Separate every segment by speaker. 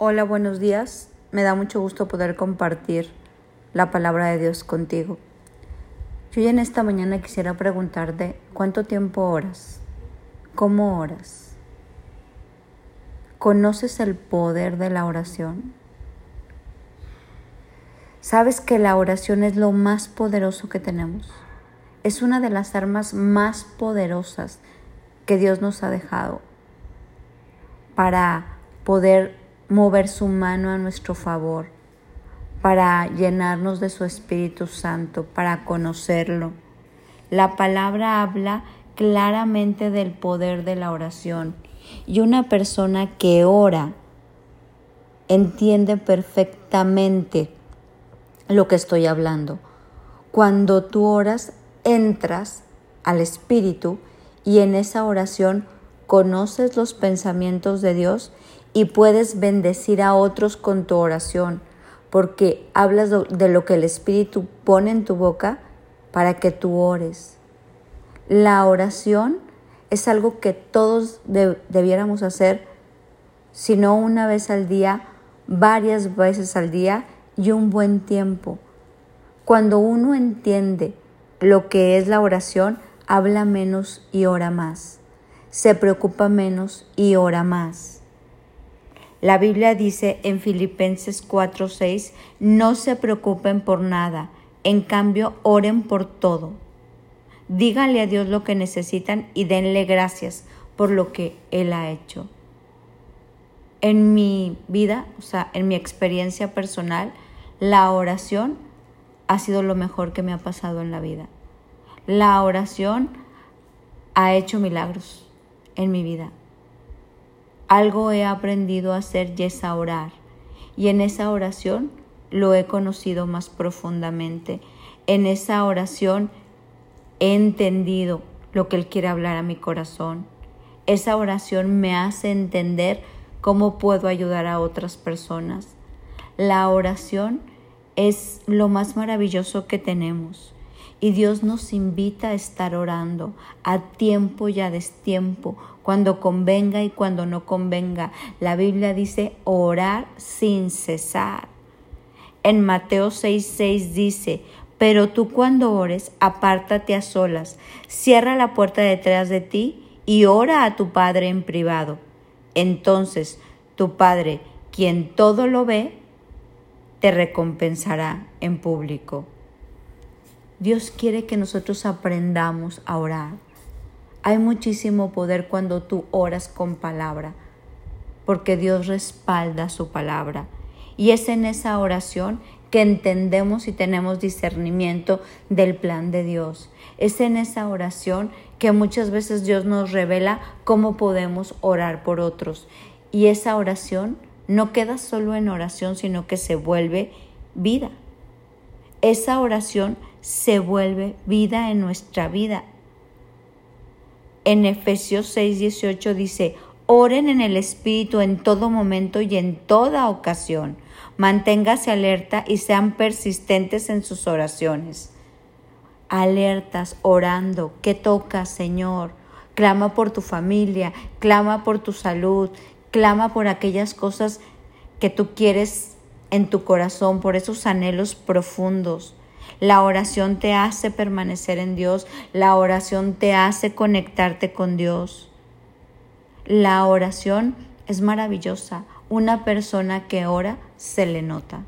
Speaker 1: Hola, buenos días. Me da mucho gusto poder compartir la palabra de Dios contigo. Yo en esta mañana quisiera preguntarte, ¿cuánto tiempo oras? ¿Cómo oras? ¿Conoces el poder de la oración? ¿Sabes que la oración es lo más poderoso que tenemos? Es una de las armas más poderosas que Dios nos ha dejado para poder mover su mano a nuestro favor, para llenarnos de su Espíritu Santo, para conocerlo. La palabra habla claramente del poder de la oración y una persona que ora entiende perfectamente lo que estoy hablando. Cuando tú oras, entras al Espíritu y en esa oración conoces los pensamientos de Dios y puedes bendecir a otros con tu oración, porque hablas de lo que el Espíritu pone en tu boca para que tú ores. La oración es algo que todos debiéramos hacer, si no una vez al día, varias veces al día y un buen tiempo. Cuando uno entiende lo que es la oración, habla menos y ora más. Se preocupa menos y ora más. La Biblia dice en Filipenses 4:6, no se preocupen por nada, en cambio oren por todo. Díganle a Dios lo que necesitan y denle gracias por lo que Él ha hecho. En mi vida, o sea, en mi experiencia personal, la oración ha sido lo mejor que me ha pasado en la vida. La oración ha hecho milagros en mi vida algo he aprendido a hacer y es a orar. Y en esa oración lo he conocido más profundamente. En esa oración he entendido lo que Él quiere hablar a mi corazón. Esa oración me hace entender cómo puedo ayudar a otras personas. La oración es lo más maravilloso que tenemos. Y Dios nos invita a estar orando a tiempo y a destiempo, cuando convenga y cuando no convenga. La Biblia dice orar sin cesar. En Mateo 6:6 dice, pero tú cuando ores, apártate a solas, cierra la puerta detrás de ti y ora a tu Padre en privado. Entonces tu Padre, quien todo lo ve, te recompensará en público. Dios quiere que nosotros aprendamos a orar. Hay muchísimo poder cuando tú oras con palabra, porque Dios respalda su palabra. Y es en esa oración que entendemos y tenemos discernimiento del plan de Dios. Es en esa oración que muchas veces Dios nos revela cómo podemos orar por otros. Y esa oración no queda solo en oración, sino que se vuelve vida. Esa oración se vuelve vida en nuestra vida. En Efesios 6:18 dice, oren en el Espíritu en todo momento y en toda ocasión. Manténgase alerta y sean persistentes en sus oraciones. Alertas, orando. ¿Qué toca, Señor? Clama por tu familia, clama por tu salud, clama por aquellas cosas que tú quieres en tu corazón, por esos anhelos profundos. La oración te hace permanecer en Dios. La oración te hace conectarte con Dios. La oración es maravillosa. Una persona que ora se le nota.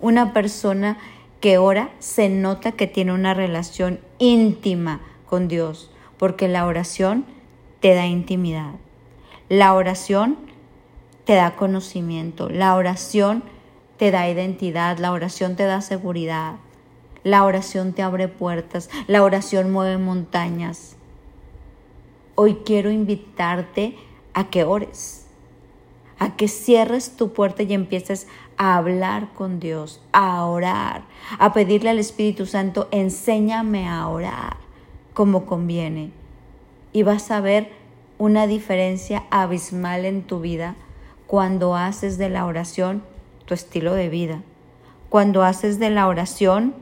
Speaker 1: Una persona que ora se nota que tiene una relación íntima con Dios, porque la oración te da intimidad. La oración te da conocimiento. La oración te da identidad. La oración te da seguridad. La oración te abre puertas, la oración mueve montañas. Hoy quiero invitarte a que ores, a que cierres tu puerta y empieces a hablar con Dios, a orar, a pedirle al Espíritu Santo, enséñame a orar como conviene. Y vas a ver una diferencia abismal en tu vida cuando haces de la oración tu estilo de vida, cuando haces de la oración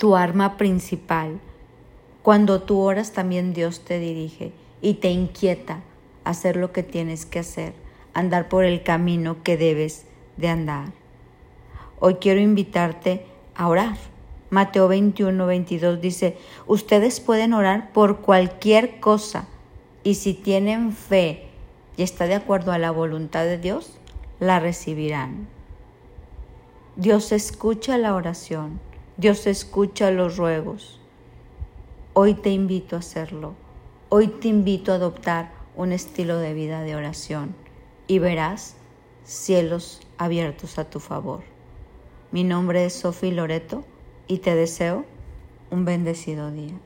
Speaker 1: tu arma principal. Cuando tú oras también Dios te dirige y te inquieta hacer lo que tienes que hacer, andar por el camino que debes de andar. Hoy quiero invitarte a orar. Mateo 21, 22 dice, ustedes pueden orar por cualquier cosa y si tienen fe y está de acuerdo a la voluntad de Dios, la recibirán. Dios escucha la oración, Dios escucha los ruegos. Hoy te invito a hacerlo, hoy te invito a adoptar un estilo de vida de oración y verás cielos abiertos a tu favor. Mi nombre es Sofi Loreto y te deseo un bendecido día.